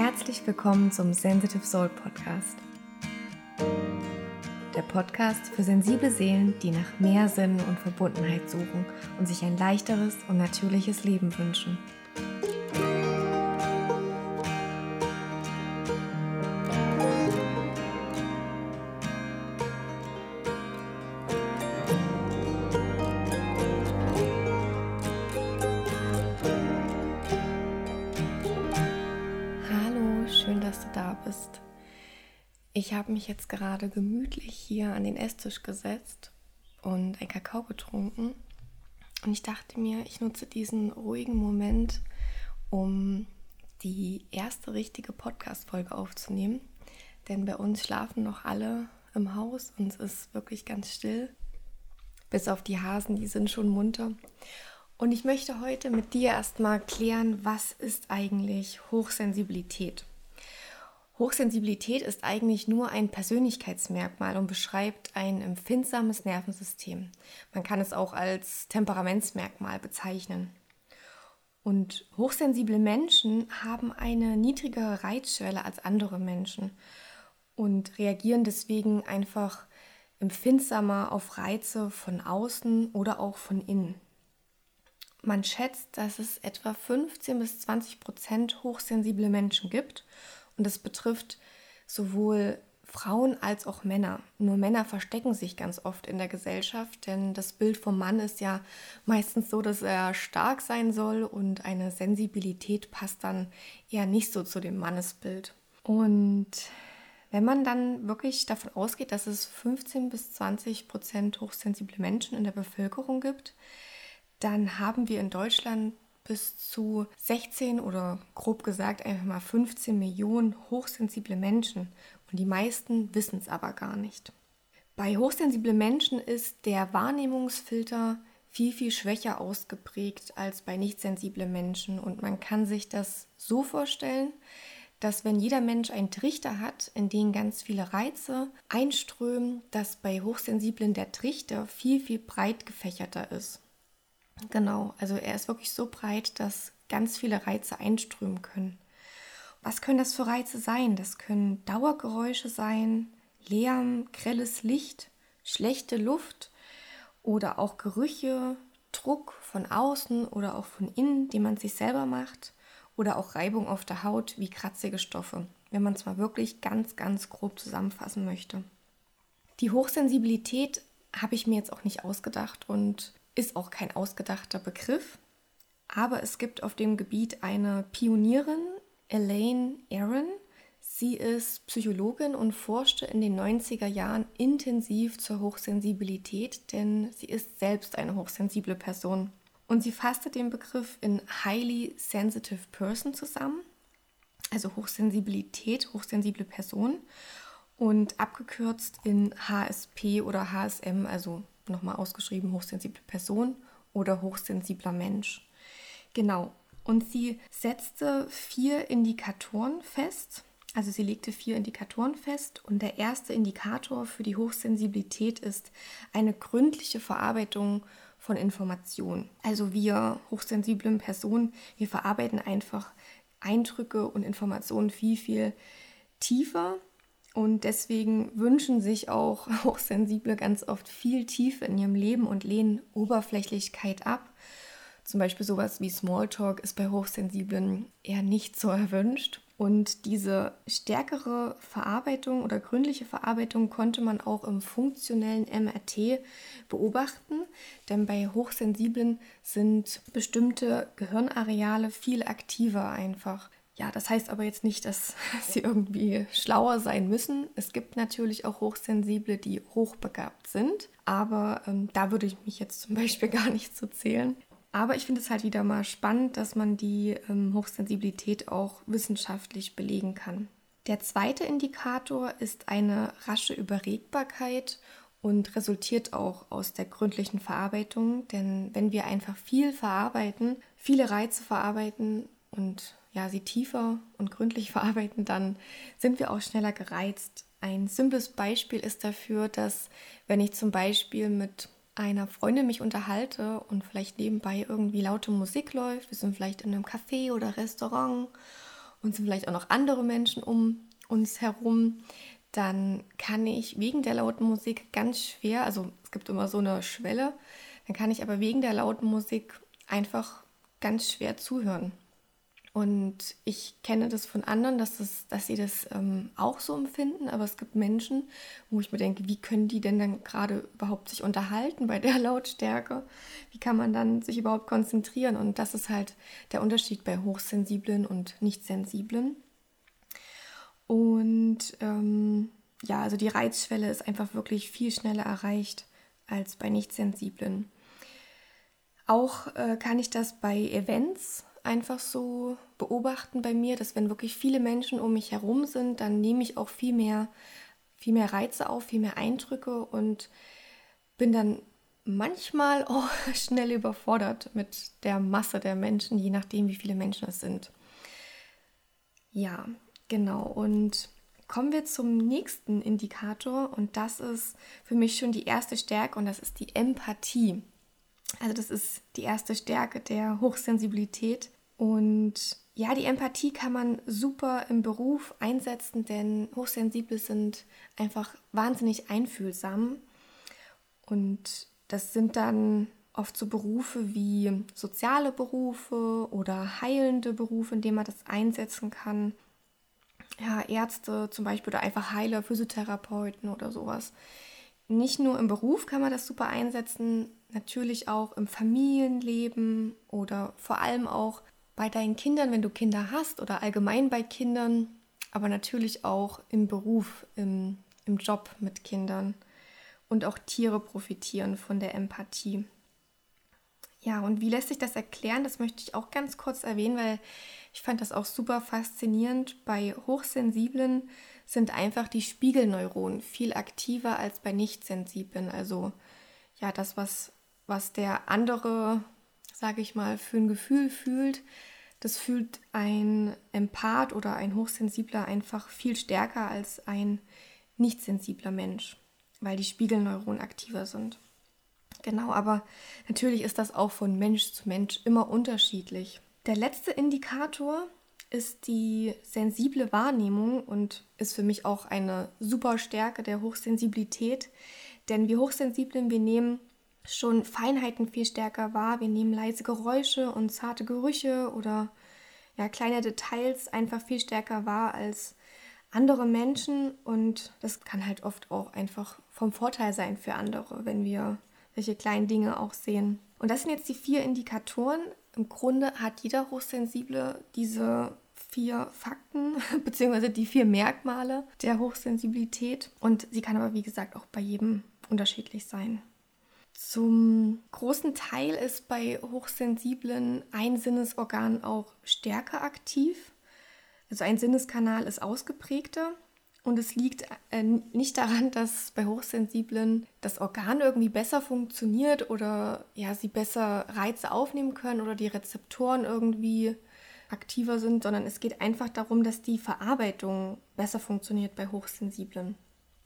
Herzlich willkommen zum Sensitive Soul Podcast. Der Podcast für sensible Seelen, die nach mehr Sinn und Verbundenheit suchen und sich ein leichteres und natürliches Leben wünschen. Ich habe mich jetzt gerade gemütlich hier an den Esstisch gesetzt und einen Kakao getrunken. Und ich dachte mir, ich nutze diesen ruhigen Moment, um die erste richtige Podcast-Folge aufzunehmen. Denn bei uns schlafen noch alle im Haus und es ist wirklich ganz still. Bis auf die Hasen, die sind schon munter. Und ich möchte heute mit dir erstmal klären, was ist eigentlich Hochsensibilität? Hochsensibilität ist eigentlich nur ein Persönlichkeitsmerkmal und beschreibt ein empfindsames Nervensystem. Man kann es auch als Temperamentsmerkmal bezeichnen. Und hochsensible Menschen haben eine niedrigere Reizschwelle als andere Menschen und reagieren deswegen einfach empfindsamer auf Reize von außen oder auch von innen. Man schätzt, dass es etwa 15 bis 20 Prozent hochsensible Menschen gibt und das betrifft sowohl Frauen als auch Männer. Nur Männer verstecken sich ganz oft in der Gesellschaft, denn das Bild vom Mann ist ja meistens so, dass er stark sein soll und eine Sensibilität passt dann eher nicht so zu dem Mannesbild. Und wenn man dann wirklich davon ausgeht, dass es 15 bis 20 Prozent hochsensible Menschen in der Bevölkerung gibt, dann haben wir in Deutschland bis zu 16 oder grob gesagt einfach mal 15 Millionen hochsensible Menschen und die meisten wissen es aber gar nicht. Bei hochsensiblen Menschen ist der Wahrnehmungsfilter viel, viel schwächer ausgeprägt als bei nicht sensiblen Menschen und man kann sich das so vorstellen, dass wenn jeder Mensch einen Trichter hat, in den ganz viele Reize einströmen, dass bei Hochsensiblen der Trichter viel, viel breit gefächerter ist. Genau, also er ist wirklich so breit, dass ganz viele Reize einströmen können. Was können das für Reize sein? Das können Dauergeräusche sein, Lärm, grelles Licht, schlechte Luft oder auch Gerüche, Druck von außen oder auch von innen, den man sich selber macht oder auch Reibung auf der Haut wie kratzige Stoffe, wenn man es mal wirklich ganz, ganz grob zusammenfassen möchte. Die Hochsensibilität habe ich mir jetzt auch nicht ausgedacht und ist auch kein ausgedachter Begriff, aber es gibt auf dem Gebiet eine Pionierin, Elaine Aaron. Sie ist Psychologin und forschte in den 90er Jahren intensiv zur Hochsensibilität, denn sie ist selbst eine hochsensible Person. Und sie fasste den Begriff in Highly Sensitive Person zusammen, also Hochsensibilität, hochsensible Person, und abgekürzt in HSP oder HSM, also nochmal ausgeschrieben hochsensible Person oder hochsensibler Mensch. Genau. Und sie setzte vier Indikatoren fest. Also sie legte vier Indikatoren fest und der erste Indikator für die Hochsensibilität ist eine gründliche Verarbeitung von Informationen. Also wir hochsensiblen Personen, wir verarbeiten einfach Eindrücke und Informationen viel, viel tiefer und deswegen wünschen sich auch Hochsensible ganz oft viel Tiefe in ihrem Leben und lehnen Oberflächlichkeit ab. Zum Beispiel sowas wie Smalltalk ist bei Hochsensiblen eher nicht so erwünscht. Und diese stärkere Verarbeitung oder gründliche Verarbeitung konnte man auch im funktionellen MRT beobachten, denn bei Hochsensiblen sind bestimmte Gehirnareale viel aktiver einfach. Ja, das heißt aber jetzt nicht, dass sie irgendwie schlauer sein müssen. Es gibt natürlich auch Hochsensible, die hochbegabt sind, aber ähm, da würde ich mich jetzt zum Beispiel gar nicht zu zählen. Aber ich finde es halt wieder mal spannend, dass man die ähm, Hochsensibilität auch wissenschaftlich belegen kann. Der zweite Indikator ist eine rasche Überregbarkeit und resultiert auch aus der gründlichen Verarbeitung. Denn wenn wir einfach viel verarbeiten, viele Reize verarbeiten und ja, sie tiefer und gründlich verarbeiten, dann sind wir auch schneller gereizt. Ein simples Beispiel ist dafür, dass wenn ich zum Beispiel mit einer Freundin mich unterhalte und vielleicht nebenbei irgendwie laute Musik läuft, wir sind vielleicht in einem Café oder Restaurant und sind vielleicht auch noch andere Menschen um uns herum, dann kann ich wegen der lauten Musik ganz schwer, also es gibt immer so eine Schwelle, dann kann ich aber wegen der lauten Musik einfach ganz schwer zuhören. Und ich kenne das von anderen, dass, das, dass sie das ähm, auch so empfinden, aber es gibt Menschen, wo ich mir denke, wie können die denn dann gerade überhaupt sich unterhalten bei der Lautstärke? Wie kann man dann sich überhaupt konzentrieren? Und das ist halt der Unterschied bei Hochsensiblen und Nichtsensiblen. Und ähm, ja, also die Reizschwelle ist einfach wirklich viel schneller erreicht als bei Nichtsensiblen. Auch äh, kann ich das bei Events einfach so beobachten bei mir, dass wenn wirklich viele Menschen um mich herum sind, dann nehme ich auch viel mehr, viel mehr Reize auf, viel mehr Eindrücke und bin dann manchmal auch schnell überfordert mit der Masse der Menschen, je nachdem, wie viele Menschen es sind. Ja, genau. Und kommen wir zum nächsten Indikator und das ist für mich schon die erste Stärke und das ist die Empathie. Also das ist die erste Stärke der Hochsensibilität und ja, die Empathie kann man super im Beruf einsetzen, denn Hochsensible sind einfach wahnsinnig einfühlsam. Und das sind dann oft so Berufe wie soziale Berufe oder heilende Berufe, in denen man das einsetzen kann. Ja, Ärzte zum Beispiel oder einfach Heiler, Physiotherapeuten oder sowas. Nicht nur im Beruf kann man das super einsetzen, natürlich auch im Familienleben oder vor allem auch bei deinen Kindern, wenn du Kinder hast oder allgemein bei Kindern, aber natürlich auch im Beruf, im, im Job mit Kindern. Und auch Tiere profitieren von der Empathie. Ja, und wie lässt sich das erklären? Das möchte ich auch ganz kurz erwähnen, weil ich fand das auch super faszinierend. Bei Hochsensiblen sind einfach die Spiegelneuronen viel aktiver als bei Nichtsensiblen. Also ja, das, was, was der andere, sage ich mal, für ein Gefühl fühlt, das fühlt ein Empath oder ein Hochsensibler einfach viel stärker als ein nicht sensibler Mensch, weil die Spiegelneuronen aktiver sind. Genau, aber natürlich ist das auch von Mensch zu Mensch immer unterschiedlich. Der letzte Indikator ist die sensible Wahrnehmung und ist für mich auch eine super Stärke der Hochsensibilität, denn wir Hochsensiblen, wir nehmen schon Feinheiten viel stärker wahr. Wir nehmen leise Geräusche und zarte Gerüche oder ja, kleine Details einfach viel stärker wahr als andere Menschen und das kann halt oft auch einfach vom Vorteil sein für andere, wenn wir solche kleinen Dinge auch sehen. Und das sind jetzt die vier Indikatoren. Im Grunde hat jeder Hochsensible diese vier Fakten bzw. die vier Merkmale der Hochsensibilität und sie kann aber wie gesagt auch bei jedem unterschiedlich sein. Zum großen Teil ist bei Hochsensiblen ein Sinnesorgan auch stärker aktiv. Also ein Sinneskanal ist ausgeprägter und es liegt äh, nicht daran, dass bei Hochsensiblen das Organ irgendwie besser funktioniert oder ja, sie besser Reize aufnehmen können oder die Rezeptoren irgendwie aktiver sind, sondern es geht einfach darum, dass die Verarbeitung besser funktioniert bei Hochsensiblen.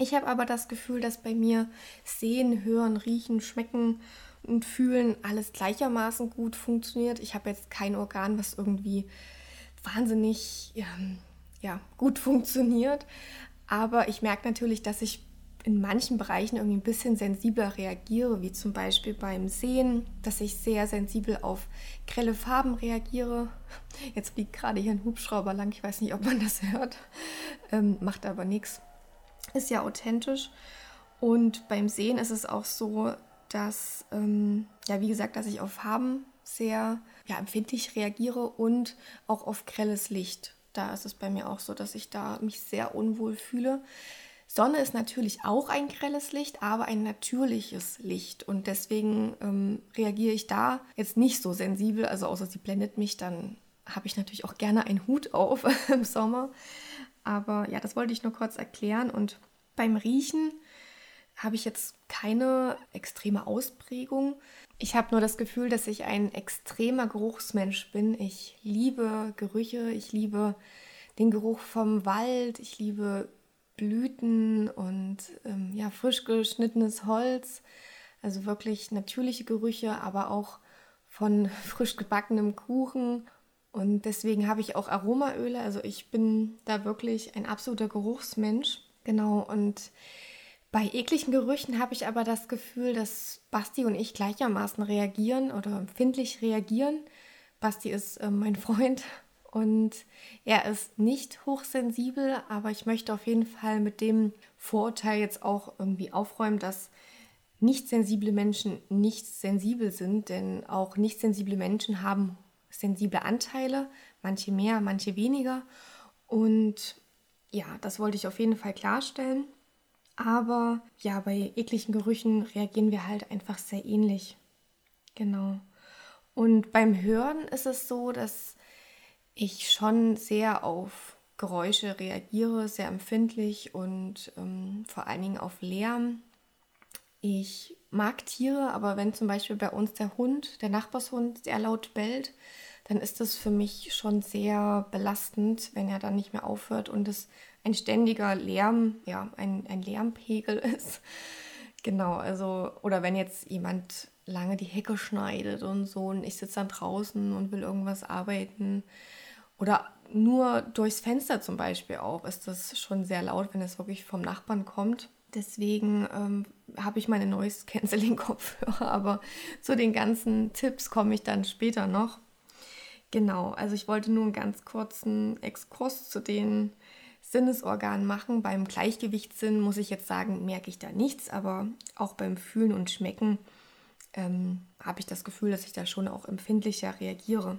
Ich habe aber das Gefühl, dass bei mir Sehen, Hören, Riechen, Schmecken und Fühlen alles gleichermaßen gut funktioniert. Ich habe jetzt kein Organ, was irgendwie wahnsinnig ja, ja, gut funktioniert. Aber ich merke natürlich, dass ich in manchen Bereichen irgendwie ein bisschen sensibler reagiere, wie zum Beispiel beim Sehen, dass ich sehr sensibel auf grelle Farben reagiere. Jetzt fliegt gerade hier ein Hubschrauber lang, ich weiß nicht, ob man das hört, ähm, macht aber nichts ist ja authentisch. Und beim Sehen ist es auch so, dass, ähm, ja, wie gesagt, dass ich auf Farben sehr ja, empfindlich reagiere und auch auf grelles Licht. Da ist es bei mir auch so, dass ich da mich sehr unwohl fühle. Sonne ist natürlich auch ein grelles Licht, aber ein natürliches Licht. Und deswegen ähm, reagiere ich da jetzt nicht so sensibel. Also außer sie blendet mich, dann habe ich natürlich auch gerne einen Hut auf im Sommer. Aber ja, das wollte ich nur kurz erklären. Und beim Riechen habe ich jetzt keine extreme Ausprägung. Ich habe nur das Gefühl, dass ich ein extremer Geruchsmensch bin. Ich liebe Gerüche, ich liebe den Geruch vom Wald, ich liebe Blüten und ähm, ja, frisch geschnittenes Holz. Also wirklich natürliche Gerüche, aber auch von frisch gebackenem Kuchen Und deswegen habe ich auch Aromaöle. Also ich bin da wirklich ein absoluter Geruchsmensch. Genau. Und bei ekligen Gerüchen habe ich aber das Gefühl, dass Basti und ich gleichermaßen reagieren oder empfindlich reagieren. Basti ist äh, mein Freund und er ist nicht hochsensibel, aber ich möchte auf jeden Fall mit dem Vorurteil jetzt auch irgendwie aufräumen, dass nicht sensible Menschen nicht sensibel sind, denn auch nicht sensible Menschen haben sensible Anteile, manche mehr, manche weniger. Und ja, das wollte ich auf jeden Fall klarstellen. Aber ja, bei ekligen Gerüchen reagieren wir halt einfach sehr ähnlich. Genau. Und beim Hören ist es so, dass ich schon sehr auf Geräusche reagiere, sehr empfindlich und ähm, vor allen Dingen auf Lärm. Ich mag Tiere, aber wenn zum Beispiel bei uns der Hund, der Nachbarshund, sehr laut bellt, dann ist das für mich schon sehr belastend, wenn er dann nicht mehr aufhört und es ein ständiger Lärm, ja, ein, ein Lärmpegel ist. Genau, also, oder wenn jetzt jemand lange die Hecke schneidet und so und ich sitze dann draußen und will irgendwas arbeiten. Oder nur durchs Fenster zum Beispiel auch ist das schon sehr laut, wenn es wirklich vom Nachbarn kommt. Deswegen ähm, habe ich meine Noise Canceling Kopfhörer, aber zu den ganzen Tipps komme ich dann später noch. Genau, also ich wollte nur einen ganz kurzen Exkurs zu den Sinnesorganen machen. Beim Gleichgewichtssinn muss ich jetzt sagen, merke ich da nichts, aber auch beim Fühlen und Schmecken ähm, habe ich das Gefühl, dass ich da schon auch empfindlicher reagiere.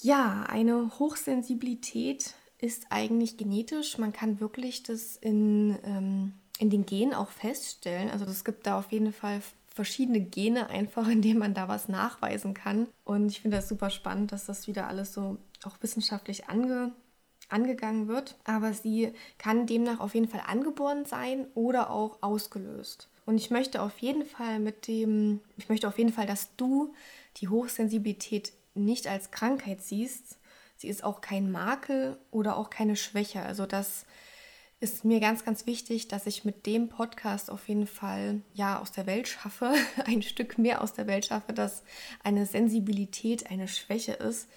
Ja, eine Hochsensibilität ist eigentlich genetisch. Man kann wirklich das in, ähm, in den Genen auch feststellen. Also es gibt da auf jeden Fall verschiedene Gene einfach, in denen man da was nachweisen kann. Und ich finde das super spannend, dass das wieder alles so auch wissenschaftlich ange, angegangen wird. Aber sie kann demnach auf jeden Fall angeboren sein oder auch ausgelöst. Und ich möchte auf jeden Fall mit dem, ich möchte auf jeden Fall, dass du die Hochsensibilität nicht als Krankheit siehst. Sie ist auch kein Makel oder auch keine Schwäche. Also das ist mir ganz, ganz wichtig, dass ich mit dem Podcast auf jeden Fall ja aus der Welt schaffe, ein Stück mehr aus der Welt schaffe, dass eine Sensibilität eine Schwäche ist.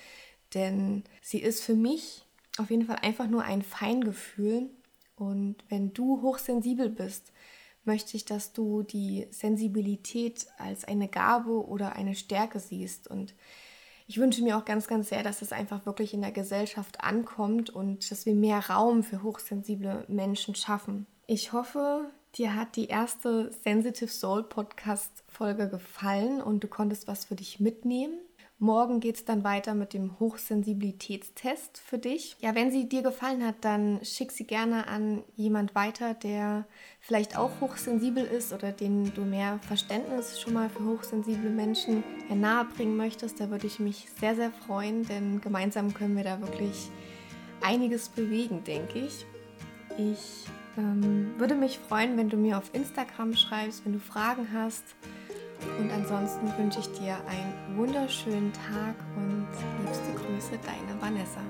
Denn sie ist für mich auf jeden Fall einfach nur ein Feingefühl. Und wenn du hochsensibel bist, möchte ich, dass du die Sensibilität als eine Gabe oder eine Stärke siehst. Und ich wünsche mir auch ganz, ganz sehr, dass es einfach wirklich in der Gesellschaft ankommt und dass wir mehr Raum für hochsensible Menschen schaffen. Ich hoffe, dir hat die erste Sensitive Soul Podcast Folge gefallen und du konntest was für dich mitnehmen. Morgen geht es dann weiter mit dem Hochsensibilitätstest für dich. Ja, wenn sie dir gefallen hat, dann schick sie gerne an jemand weiter, der vielleicht auch hochsensibel ist oder den du mehr Verständnis schon mal für hochsensible Menschen nahe bringen möchtest. Da würde ich mich sehr, sehr freuen, denn gemeinsam können wir da wirklich einiges bewegen, denke ich. Ich ähm, würde mich freuen, wenn du mir auf Instagram schreibst, wenn du Fragen hast. Und ansonsten wünsche ich dir einen wunderschönen Tag und liebste Grüße, deine Vanessa.